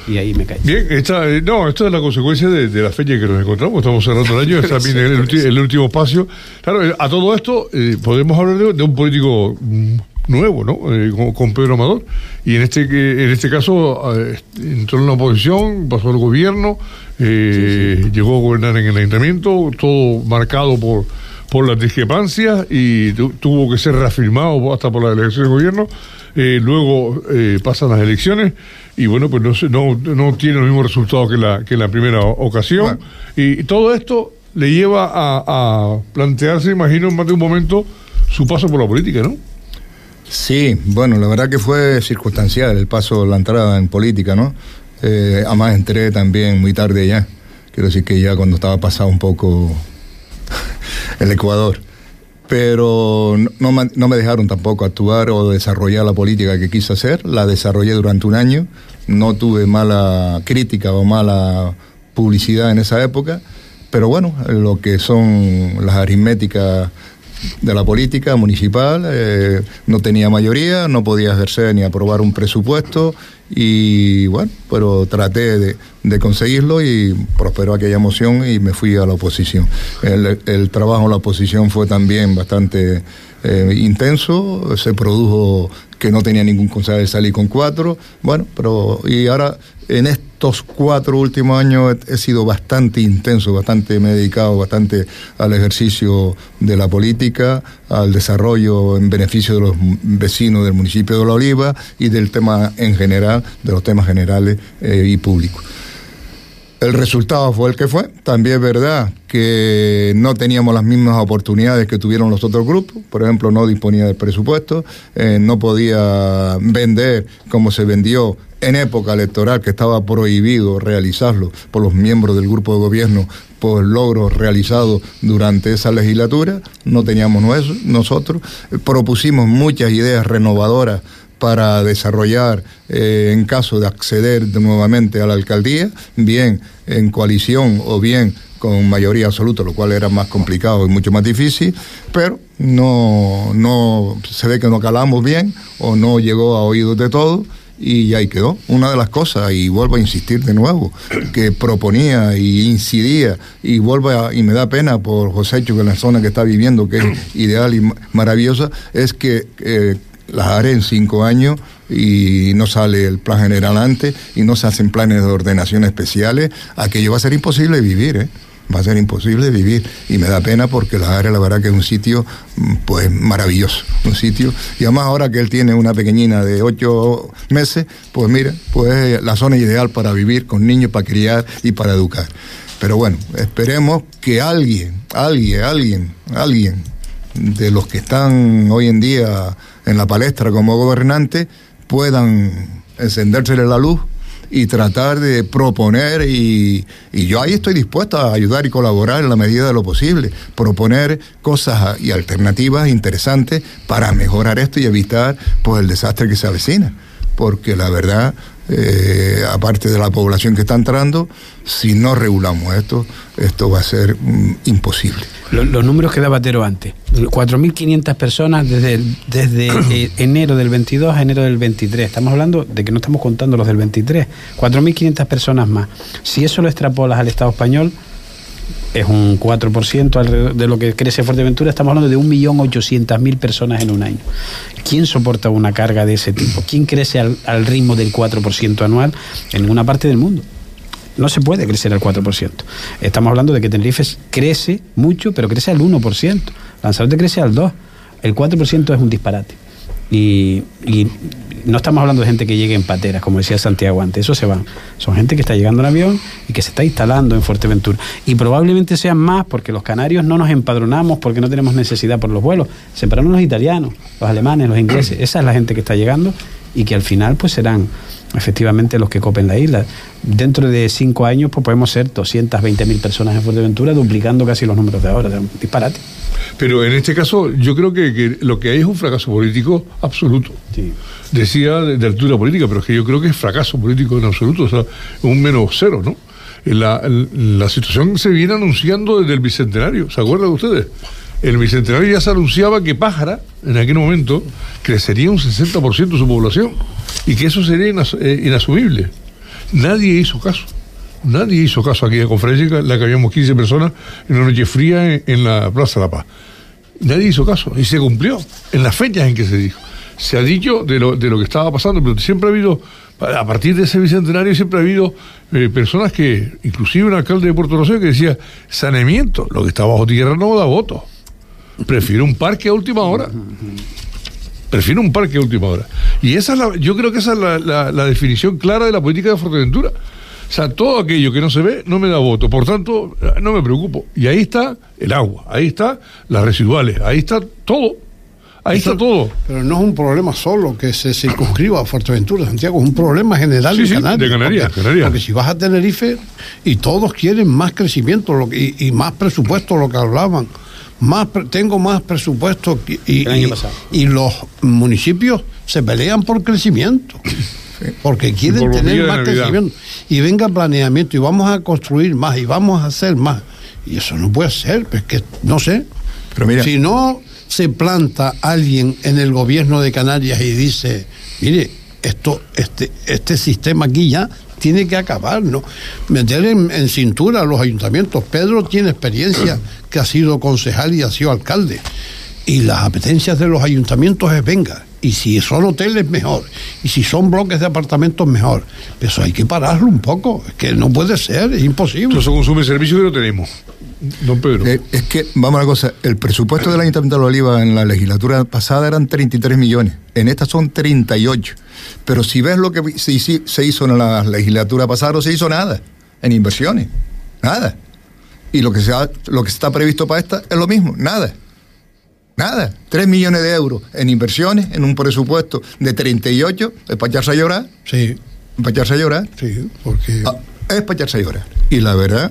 y ahí me caí. Bien, esta, eh, no, esto es la consecuencia de, la fecha que nos encontramos, estamos cerrando el año, está también el, último espacio. Claro, eh, a todo esto podemos hablar de, un político mm, nuevo, ¿no? con, Pedro Amador. Y en este en este caso entró en la oposición, pasó al gobierno, eh, llegó a gobernar en el ayuntamiento, todo marcado por, por las discrepancias y tuvo que ser reafirmado hasta por la elección del gobierno. Eh, luego eh, pasan las elecciones y bueno, pues no, no, no tiene los mismos resultados que la, que la primera ocasión. Y, todo esto le lleva a, a plantearse, imagino, en más de un momento, su paso por la política, ¿no? Sí, bueno, la verdad que fue circunstancial el paso, la entrada en política, ¿no? Eh, además entré también muy tarde ya. Quiero decir que ya cuando estaba pasado un poco el Ecuador. Pero no, no, me dejaron tampoco actuar o desarrollar la política que quise hacer. La desarrollé durante un año. No tuve mala crítica o mala publicidad en esa época. Pero bueno, lo que son las aritméticas de la política municipal, eh, no tenía mayoría, no podía ejercer ni aprobar un presupuesto y bueno, pero traté de, conseguirlo y prosperó aquella moción y me fui a la oposición. El, trabajo en la oposición fue también bastante eh, intenso, se produjo que no tenía ningún concejal, salí con cuatro, bueno, pero y ahora en estos cuatro últimos años he, sido bastante intenso, bastante dedicado, bastante al ejercicio de la política, al desarrollo en beneficio de los vecinos del municipio de La Oliva y del tema en general, de los temas generales eh, y públicos. El resultado fue el que fue. También es verdad que no teníamos las mismas oportunidades que tuvieron los otros grupos. Por ejemplo, no disponía del presupuesto, eh, no podía vender como se vendió en época electoral, que estaba prohibido realizarlo por los miembros del grupo de gobierno por logros realizados durante esa legislatura. No teníamos nosotros. Propusimos muchas ideas renovadoras para desarrollar eh, en caso de acceder nuevamente a la alcaldía, bien en coalición o bien con mayoría absoluta, lo cual era más complicado y mucho más difícil, pero no, no se ve que no calamos bien o no llegó a oídos de todos y ahí quedó. Una de las cosas, y vuelvo a insistir de nuevo, que proponía y incidía, y vuelvo y me da pena por José que en la zona que está viviendo, que es ideal y maravillosa, es que eh, las haré en cinco años y no sale el plan general antes y no se hacen planes de ordenación especiales, aquello va a ser imposible vivir, ¿eh? va a ser imposible vivir y me da pena porque la área la verdad que es un sitio mm, pues maravilloso, un sitio y además ahora que él tiene una pequeñina de ocho meses, pues mira, pues la zona ideal para vivir con niños, para criar y para educar. Pero bueno, esperemos que alguien, alguien, alguien, alguien de los que están hoy en día en la palestra como gobernantes puedan encendérsele la luz y tratar de proponer y, yo ahí estoy dispuesto a ayudar y colaborar en la medida de lo posible, proponer cosas y alternativas interesantes para mejorar esto y evitar pues el desastre que se avecina, porque la verdad eh, aparte de la población que está entrando, si no regulamos esto, esto va a ser mm, imposible. Los, números que daba Tero antes, 4.500 personas desde, desde eh, enero del 22 a enero del 23. Estamos hablando de que no estamos contando los del 23. 4.500 personas más. Si eso lo extrapolas al Estado español, es un 4% de lo que crece Fuerteventura, estamos hablando de 1.800.000 personas en un año. ¿Quién soporta una carga de ese tipo? ¿Quién crece al, ritmo del 4% anual en ninguna parte del mundo? No se puede crecer al 4%. Estamos hablando de que Tenerife crece mucho, pero crece al 1%. Lanzarote crece al 2%. El 4% es un disparate. Y, no estamos hablando de gente que llegue en pateras, como decía Santiago antes, eso se van. Son gente que está llegando en avión y que se está instalando en Fuerteventura. Y probablemente sean más porque los canarios no nos empadronamos porque no tenemos necesidad por los vuelos. Se empadronan los italianos, los alemanes, los ingleses. Esa es la gente que está llegando y que al final pues serán efectivamente los que copen la isla. Dentro de cinco años pues podemos ser 220 mil personas en Fuerteventura, duplicando casi los números de ahora. Un disparate. Pero en este caso yo creo que, que lo que hay es un fracaso político absoluto. Sí. Decía de, de altura política, pero es que yo creo que es fracaso político en absoluto, o sea, un menos cero, ¿no? La, la situación se viene anunciando desde el Bicentenario, ¿se acuerdan ustedes? El Bicentenario ya se anunciaba que Pájara, en aquel momento, crecería un 60% su población y que eso sería eh, inasumible. Nadie hizo caso. Nadie hizo caso a aquella conferencia en la que habíamos 15 personas en una noche fría en, la Plaza de la Paz. Nadie hizo caso y se cumplió en las fechas en que se dijo. Se ha dicho de lo, de lo que estaba pasando, pero siempre ha habido, a partir de ese bicentenario, siempre ha habido eh, personas que, inclusive un alcalde de Puerto Rosario que decía, saneamiento, lo que está bajo tierra no da voto. Prefiero un parque a última hora. Prefiero un parque a última hora. Y esa es la, yo creo que esa es la, la- la definición clara de la política de Fuerteventura. O sea, todo aquello que no se ve no me da voto. Por tanto, no me preocupo. Y ahí está el agua, ahí está las residuales, ahí está todo. Ahí Eso- está todo. Pero no es un problema solo que se circunscriba a Fuerteventura, Santiago, es un problema general Sí, de sí, Canarias. de Canarias, porque, Canarias. porque si vas a Tenerife y todos quieren más crecimiento lo que- y, y más presupuesto, lo que hablaban, más pre- tengo más presupuesto que- y, El año y- pasado. y los municipios se pelean por crecimiento. Porque quieren Por tener más crecimiento. Y venga planeamiento y vamos a construir más y vamos a hacer más. Y eso no puede ser, pues que no sé. Pero mira, Si no se planta alguien en el gobierno de Canarias y dice, mire, esto, este, este sistema aquí ya tiene que acabar, ¿no? Meter en, en cintura a los ayuntamientos. Pedro tiene experiencia que ha sido concejal y ha sido alcalde. Y las apetencias de los ayuntamientos es venga. Y si son hoteles, mejor. Y si son bloques de apartamentos, mejor. Pero eso hay que pararlo un poco. Es que no puede ser, es imposible. Entonces consume servicio que no tenemos. Don Pedro. eh, es que, vamos a la cosa, el presupuesto del Ayuntamiento de La Oliva en la legislatura pasada eran 33 millones, en esta son 38. Pero si ves lo que se hizo en la legislatura pasada, no se hizo nada en inversiones, nada. Y lo que, se ha- lo que está previsto para esta es lo mismo, nada. Nada, 3 millones de euros en inversiones, en un presupuesto de 38, es para echarse a llorar, Sí, para echarse a llorar, sí, porque... Ah, es para echarse a llorar. Y la verdad,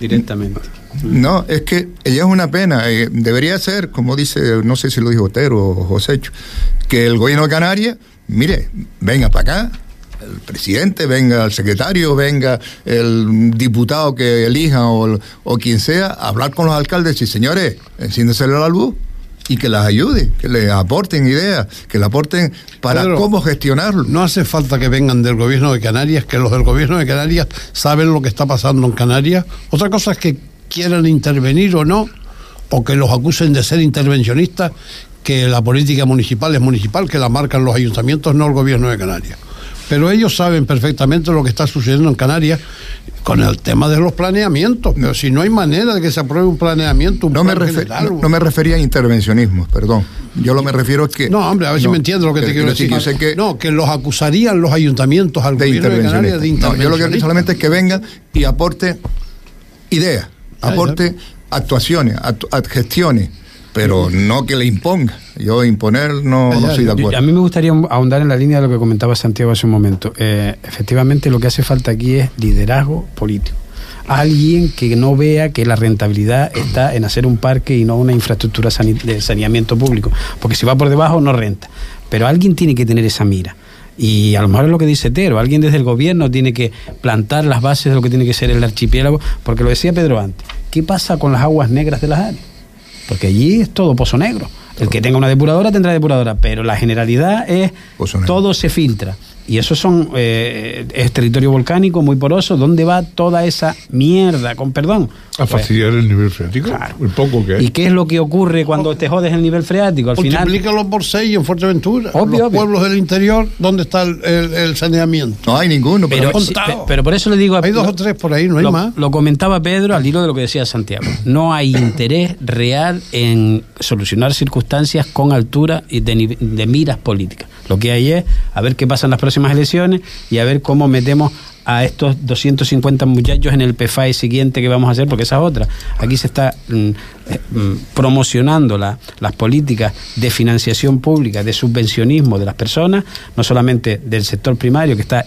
Directamente. no, es que ella es una pena. eh, debería ser, como dice, no sé si lo dijo Otero o Josécho, que el gobierno de Canarias, mire, venga para acá, el presidente, venga el secretario, venga el diputado que elija o, o quien sea, a hablar con los alcaldes y señores, enciéndesele la luz y que las ayude, que le aporten ideas, que le aporten para Pedro, cómo gestionarlo. No hace falta que vengan del gobierno de Canarias, que los del gobierno de Canarias saben lo que está pasando en Canarias. Otra cosa es que quieran intervenir o no, o que los acusen de ser intervencionistas, que la política municipal es municipal, que la marcan los ayuntamientos, no el gobierno de Canarias. Pero ellos saben perfectamente lo que está sucediendo en Canarias con el tema de los planeamientos. Pero si no hay manera de que se apruebe un planeamiento, un No me, plan refer- general, no, no me refería a intervencionismo, perdón. Yo lo me refiero es que... No, hombre, a ver si me entiendes lo que te quiero quiero decir, yo sé que- no, que los acusarían los ayuntamientos al de gobierno de Canarias de yo lo que intervencionistas. solamente es que vengan y aporte ideas, aporte actuaciones, gestiones, pero no que le imponga. Yo imponer no, Ah, no estoy de acuerdo. A mí me gustaría ahondar en la línea de lo que comentaba Santiago hace un momento. Eh, efectivamente, lo que hace falta aquí es liderazgo político. Alguien que no vea que la rentabilidad está en hacer un parque y no una infraestructura de saneamiento público. Porque si va por debajo, no renta. Pero alguien tiene que tener esa mira. Y a lo mejor es lo que dice Tero, alguien desde el gobierno tiene que plantar las bases de lo que tiene que ser el archipiélago, porque lo decía Pedro antes, ¿qué pasa con las aguas negras de las áreas? Porque allí es todo pozo negro. El que tenga una depuradora tendrá depuradora, pero la generalidad es todo se filtra. Y eso son eh, es territorio volcánico muy poroso. ¿Dónde va toda esa mierda? Con perdón. A fastidiar el nivel freático. Claro. El poco que hay. ¿Y qué es lo que ocurre cuando te jodes el nivel freático? Al final. Multiplícalo por seis en Fuerteventura. Obvio, los obvio. pueblos del interior, ¿dónde está el, el- el saneamiento? No hay ninguno, pero, Pero, pe- pero por eso le digo. a- Hay dos o tres por ahí, no hay lo, más. lo comentaba Pedro al hilo de lo que decía Santiago. No hay interés real en solucionar circunstancias con altura y de, de miras políticas. Lo que hay es a ver qué pasa en las próximas elecciones y a ver cómo metemos a estos 250 muchachos en el PFAE siguiente que vamos a hacer, porque esa es otra. Aquí se está mm, eh, mm, promocionando la- las políticas de financiación pública, de subvencionismo de las personas, no solamente del sector primario que está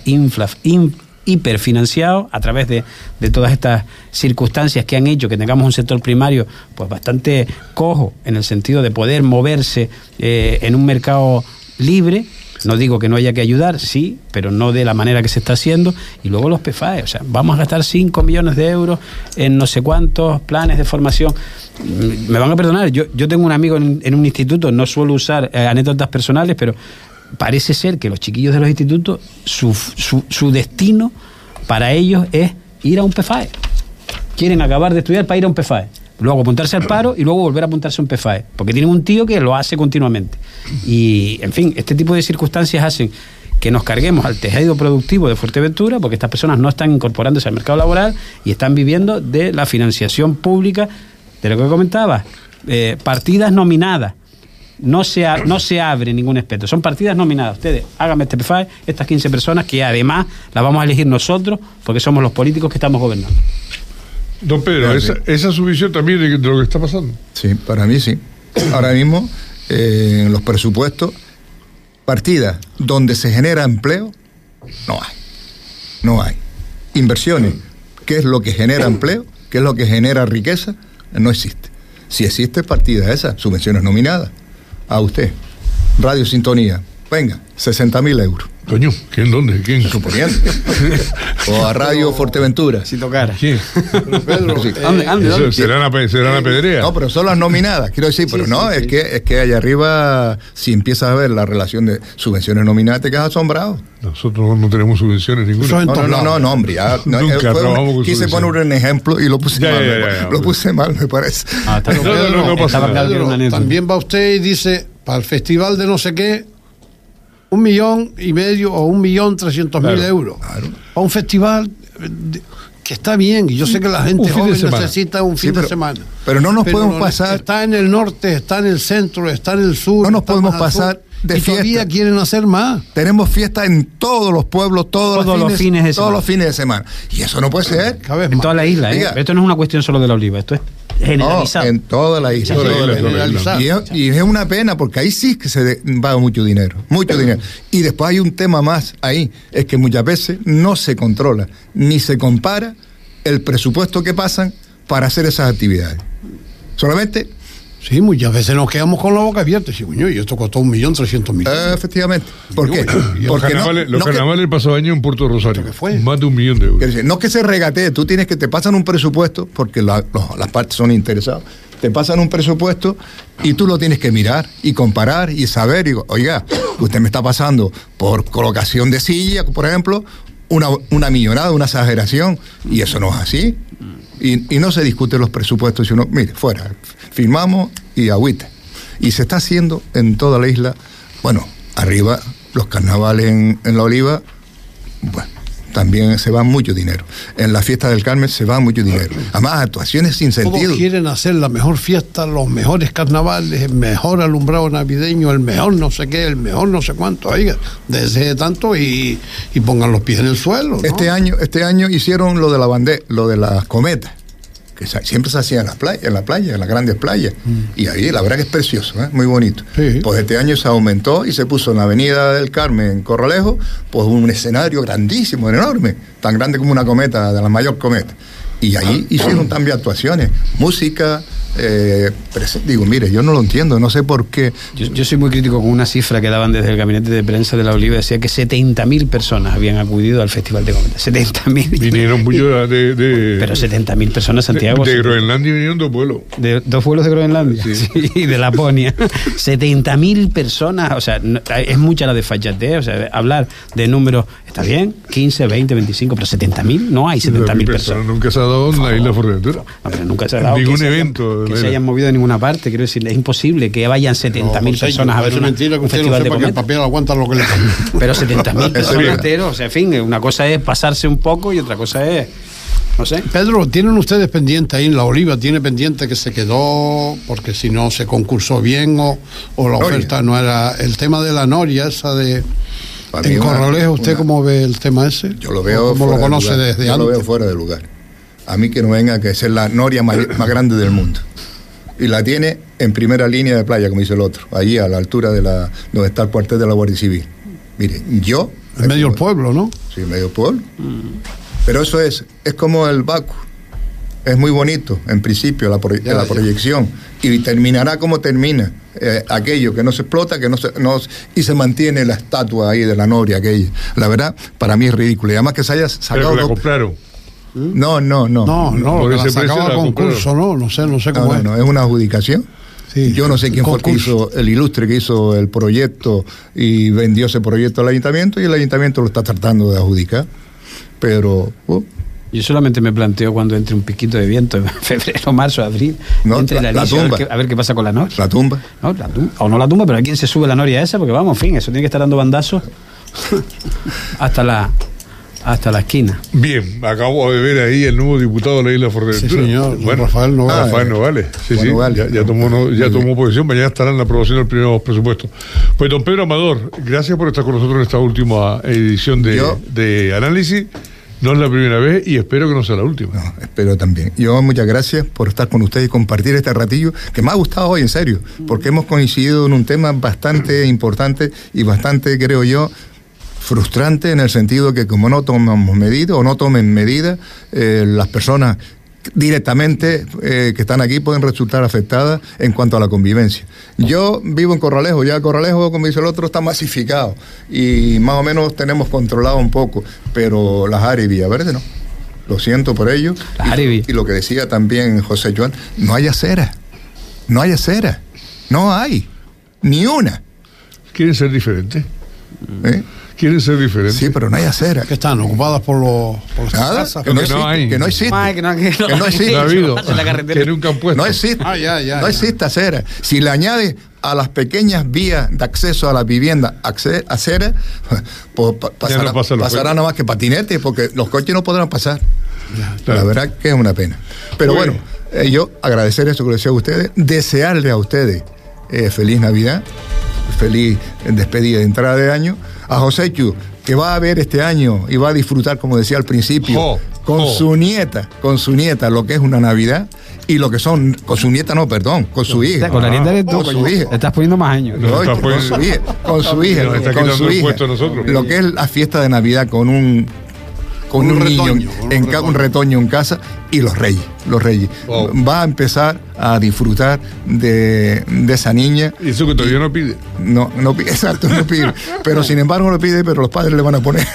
hiperfinanciado a través de, de todas estas circunstancias que han hecho que tengamos un sector primario pues bastante cojo en el sentido de poder moverse eh, en un mercado libre no digo que no haya que ayudar, sí, pero no de la manera que se está haciendo. Y luego los PFAE, o sea, vamos a gastar 5 millones de euros en no sé cuántos planes de formación. Mm, Me van a perdonar, yo, yo tengo un amigo en, un instituto, no suelo usar eh, anécdotas personales, pero parece ser que los chiquillos de los institutos, su, su, su destino para ellos es ir a un PFAE. Quieren acabar de estudiar para ir a un PFAE. Luego apuntarse al paro y luego volver a apuntarse a un PFAE. Porque tienen un tío que lo hace continuamente. Y, en fin, este tipo de circunstancias hacen que nos carguemos al tejido productivo de Fuerteventura, porque estas personas no están incorporándose al mercado laboral y están viviendo de la financiación pública, de lo que comentaba, eh, partidas nominadas. No se, no se abre ningún espectro, son partidas nominadas. Ustedes háganme este PFAE, estas 15 personas que además las vamos a elegir nosotros porque somos los políticos que estamos gobernando. Don Pedro, esa, esa es su visión también de, de lo que está pasando. Sí, para mí sí. Ahora mismo, eh, en los presupuestos, partidas donde se genera empleo, no hay. No hay. Inversiones, ¿qué es lo que genera empleo? ¿Qué es lo que genera riqueza? No existe. Si existe partida esa, subvenciones nominadas, a usted, Radio Sintonía, venga, 60 mil euros, Coño, ¿quién dónde? ¿Quién? suponiendo. o a Radio Fuerteventura. Si tocara. ¿Quién? Pedro, Sí. eh, ¿Dónde, dónde, será una, será una pedrea. No, pero son las nominadas, quiero decir, pero no, es que es que allá arriba, si empiezas a ver la relación de subvenciones nominadas, te quedas asombrado. Nosotros no tenemos subvenciones ninguna. No, no, no, no, hombre, ya, no, Nunca eh, un- trabajamos con quise poner un ejemplo y lo puse Ya, mal, ya, me ya, lo puse mal, me parece. Ah, está No, no, no, también va usted y dice, para el festival de no sé qué, un millón y medio o un millón trescientos mil Claro, euros. Para un festival de- que está bien, y yo sé que la gente joven necesita un Sí, fin de semana. pero no nos podemos pasar- Está en el norte, está en el centro, está en el sur. No nos podemos sur, pasar de y todavía fiesta. quieren hacer más. Tenemos fiestas en todos los pueblos, todos, Todos los fines de todos semana. los fines de semana. Y eso no puede ser. Cada vez En más. toda la isla, ¿eh? Esto no es una cuestión solo de la oliva, esto es No, generalizado. en toda la isla. Y es, y es una pena porque ahí sí que se va mucho dinero, mucho dinero. Y después hay un tema más ahí, es que muchas veces no se controla ni se compara el presupuesto que pasan para hacer esas actividades. Solamente, Sí, muchas veces nos quedamos con la boca abierta. Y, coño, y esto costó un millón trescientos mil. efectivamente. ¿Por qué? Los Porque carnavales, no que- carnavales el pasado año en Puerto Rosario. ¿Qué fue? Más de un millón de euros. Decir, no que se regatee, tú tienes que te pasan un presupuesto, porque la- las partes son interesadas, te pasan un presupuesto y tú lo tienes que mirar y comparar y saber, y digo, oiga, usted me está pasando por colocación de silla, por ejemplo, una, una millonada, una exageración, y eso no es así. Y, y no se discuten los presupuestos, sino, mire, fuera, firmamos y agüita. Y se está haciendo en toda la isla, bueno, arriba los carnavales en, en la Oliva, bueno, también se va mucho dinero. En la fiesta del Carmen se va mucho dinero. Además, actuaciones sin Todos sentido. quieren hacer la mejor fiesta, los mejores carnavales, el mejor alumbrado navideño, el mejor no sé qué, el mejor no sé cuánto. Oiga, desde tanto y, y pongan los pies en el suelo. ¿no? Este año, este año hicieron lo de la bandera, lo de las cometas, que siempre se hacía en las playas, en la playa, en las grandes playas. Y ahí la verdad que es precioso, ¿eh? muy bonito. Sí. Pues este año se aumentó y se puso en la avenida del Carmen, en Corralejo, pues un escenario grandísimo, enorme, tan grande como una cometa, de la mayor cometa. Y ahí hicieron también actuaciones, música. eh, digo, mire, yo no lo entiendo, no sé por qué. Yo, yo soy muy crítico con una cifra que daban desde el gabinete de prensa de la Oliva, decía que 70.000 personas habían acudido al Festival de Cometa. 70.000. Vinieron muchos de, de, Pero 70.000 personas, Santiago. de. Groenlandia vinieron dos vuelos. De dos pueblos de Groenlandia sí, y de Laponia. 70.000 personas, o sea, no- es mucha la desfachatez, o sea, hablar de números, está bien, 15, 20, 25, pero 70.000, no hay 70.000 personas. Nunca se ha dado en la isla Fuerteventura. No, pero nunca se ha dado Ningún que se hayan- evento que se hayan movido de ninguna parte, quiero decir, es imposible que vayan 70.000 personas a ver Es una- mentira que un usted no festival de sepa que el papel aguanta lo que le pasa. Pero 70.000 Eso personas bien. enteros, o sea, en fin, una cosa es pasarse un poco y otra cosa es No sé. Pedro, ¿tienen ustedes pendiente ahí en la Oliva? ¿Tiene pendiente que se quedó porque si no se concursó bien o, o la Noria. oferta no era el tema de la Noria, esa de Para en Corralejo, ¿usted una- cómo ve el tema ese? Yo lo veo. ¿Cómo fuera lo conoce desde Yo antes? lo veo fuera de lugar. A mí que no venga que es la noria más, más grande del mundo. Y la tiene en primera línea de playa, como dice el otro, allí a la altura de la donde está el cuartel de la Guardia Civil. Mire, yo. En medio del pueblo, ¿no? Sí, en medio del pueblo. Pero eso es, es como el Baku. Es muy bonito, en principio, la, proye- Ya, la ya. proyección. Y terminará como termina. eh, aquello que no se explota, que no se, no, y se mantiene la estatua ahí de la noria, aquella. La verdad, para mí es ridículo. Y además que se haya Pero sacado. que la compraron. no, no, no. No, no, por que la sacaba la a concurso, ¿no? No sé, no sé No, cómo no, es. no, es una adjudicación. Sí, Yo no sé quién fue el que hizo, el ilustre que hizo el proyecto y vendió ese proyecto al ayuntamiento y el ayuntamiento lo está tratando de adjudicar. Pero, uh, Yo solamente me planteo cuando entre un piquito de viento en febrero, marzo, abril, No, entre la- la anillo, a, ver tumba. qué, a ver qué pasa con la noria. la tumba. No, la tumba, o no la tumba, pero ¿a quién se sube la noria esa? Porque vamos, en fin, eso tiene que estar dando bandazos hasta la hasta la esquina. Bien, acabo de ver ahí el nuevo diputado de la isla Fuerteventura. Sí, señor, don Rafael Nogales. Rafael Nogales, sí, sí, ya, ya tomó, ya tomó posición, mañana estará en la aprobación del primer presupuesto. Pues don Pedro Amador, gracias por estar con nosotros en esta última edición de, de análisis. No es la primera vez y espero que no sea la última. No, espero también. Yo muchas gracias por estar con ustedes y compartir este ratillo que me ha gustado hoy, en serio, porque hemos coincidido en un tema bastante importante y bastante, creo yo, frustrante en el sentido que como no tomamos medidas o no tomen medidas, eh, las personas directamente eh, que están aquí pueden resultar afectadas en cuanto a la convivencia. Yo vivo en Corralejo, ya Corralejo, como dice el otro, está masificado y más o menos tenemos controlado un poco, pero las áreas y Villaverde no. Lo siento por ello. Las Y-. Y, lo que decía también José Joan, no hay acera. No hay acera. No hay. Ni una. ¿Quieren ser diferentes? ¿eh? ¿Quieren ser diferentes? Sí, pero no hay acera. Que están ocupadas por los por las Nada, casas. que no, que no existe, hay. que no existe. Ay, que no- que no- Que no existe. No ha habido. En la carretera. Que nunca han puesto. No existe. Ah, ya, ya, no ya. existe acera. Si le añade a las pequeñas vías de acceso a la vivienda acera, pues pa- pasará, no pasa lo pasará que- nada más que patinetes, porque los coches no podrán pasar. Claro. La verdad que es una pena. Pero Bueno. bueno, eh, yo agradecer esto que les decía a ustedes, desearle a ustedes eh, feliz Navidad, feliz despedida de entrada de año. A José Chu, que va a ver este año y va a disfrutar, como decía al principio, Jo, con jo. su nieta, con su nieta, lo que es una Navidad y lo que son, con su nieta no, perdón, con su hija. Con la nieta eres tú, Con su hija. Le estás poniendo más años. No, con, su hija, con su hija, con su hija. Lo que es la fiesta de Navidad con un con un, niño retoño, con un en un retoño. en casa y los reyes, los reyes. Wow. Va a empezar a disfrutar de, de esa niña. Y eso que todavía no pide. No, no pide, exacto, no pide. Pero sin embargo lo pide, pero los padres le van a poner.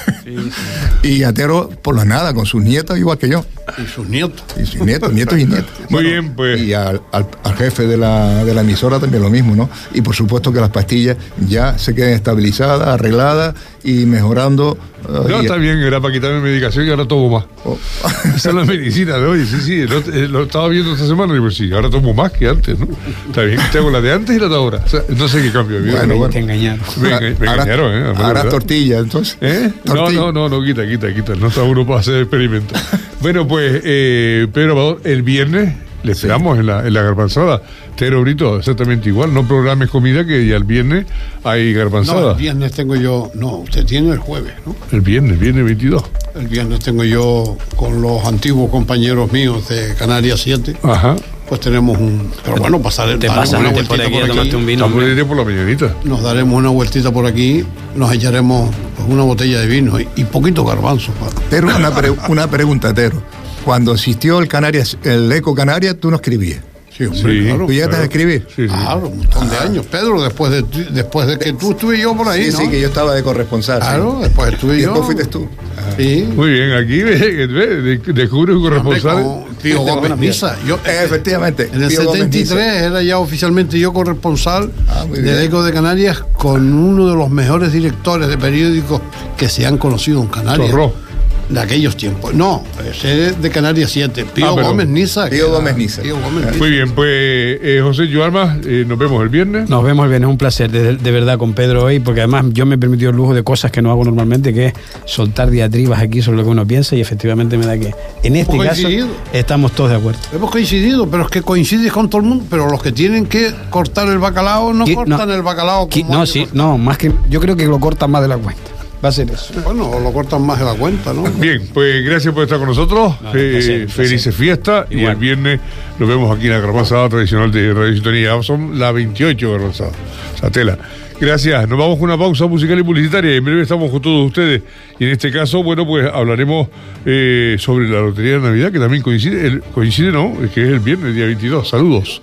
Y Atero, por la nada, con sus nietos igual que yo. Y sus nietos. Y sus nietos, nietos y nietas. Muy bien, pues. Y al, al- al jefe de la, de la emisora también lo mismo, ¿no? Y por supuesto que las pastillas ya se queden estabilizadas, arregladas y mejorando. eh, No, y- está bien, era para quitarme medicación y ahora tomo más. oh, Esa es la medicina de hoy, sí, sí. Lo, eh, lo estaba viendo esta semana y digo, sí, ahora tomo más que antes, ¿no? Está bien, tengo la de antes y la de ahora. O sea, no sé qué cambio de vida. Bueno, bueno. Te engañaron. Me, enga- me ahora- engañaron, ¿eh? Ahora ¿verdad? tortilla, entonces. ¿Eh? No, Tortilla. No, no, no, quita, quita, quita. No está uno para hacer experimentos. bueno, pues, eh, Pedro Amador, el viernes le esperamos en la, en la garbanzada. Tero Brito, exactamente igual. No programes comida que ya el viernes hay No, garbanzada. el viernes tengo yo. No, usted tiene el jueves, ¿no? el viernes, viernes 22. El viernes tengo yo con los antiguos compañeros míos de Canarias 7. Ajá. Pues tenemos un. Pero bueno, pasar Te daremos pasas una antes por vueltita aquí por tomarte un aquí. vino. Por la mañanita. Nos daremos una vueltita por aquí, nos echaremos pues, una botella de vino y, y poquito garbanzo. Tero, una, pre- una pregunta, Tero. Cuando existió el Canarias, el Eco Canarias, tú no escribías. Sí, hombre, claro. ¿Tú ya te claro. escribir? Sí, sí. Claro, un montón de años. Pedro, después de, ti- después de que tú estuve yo por ahí, Sí, ¿no? sí, que yo estaba de corresponsal. sí. Claro, después estuve Y yo. después fuiste tú. Sí. Muy bien, aquí descubre un Hombre, corresponsal. con Pío Gómez Misa. Yo, Eh, efectivamente. En el Pío Gómez 73 era ya oficialmente yo corresponsal Ah, del. Eco de Canarias con uno de los mejores directores de periódicos que se han conocido en Canarias. Chorró. De aquellos tiempos. No, ese es de Canarias 7. Pío Ah. Gómez Niza. Pío Gómez Niza. Pío Gómez Niza. Muy bien, pues eh, José Joalma, eh, nos vemos el viernes. Nos vemos el viernes, un placer de, de verdad con Pedro hoy, porque además yo me he permitido el lujo de cosas que no hago normalmente, que es soltar diatribas aquí sobre lo que uno piensa y efectivamente me da que en este Hemos caso coincidido. estamos todos de acuerdo. Hemos coincidido, pero es que coincides con todo el mundo. Pero los que tienen que cortar el bacalao no cortan no. el bacalao. Como No, sí, no, más que yo creo que lo cortan más de la cuenta. Va a ser eso. Bueno, o lo cortan más de la cuenta, ¿no? Bien, pues gracias por estar con nosotros. No, Eh, placer, felices fiestas. Y el viernes nos vemos aquí en la garbanzada tradicional de Radio Sintonía. Son las 28 garbanzadas. Satela. Gracias. Nos vamos con una pausa musical y publicitaria. En breve estamos con todos ustedes. Y en este caso, bueno, pues hablaremos eh, sobre la Lotería de Navidad, que también coincide, el- coincide, ¿no? Que es el viernes, día 22. Saludos.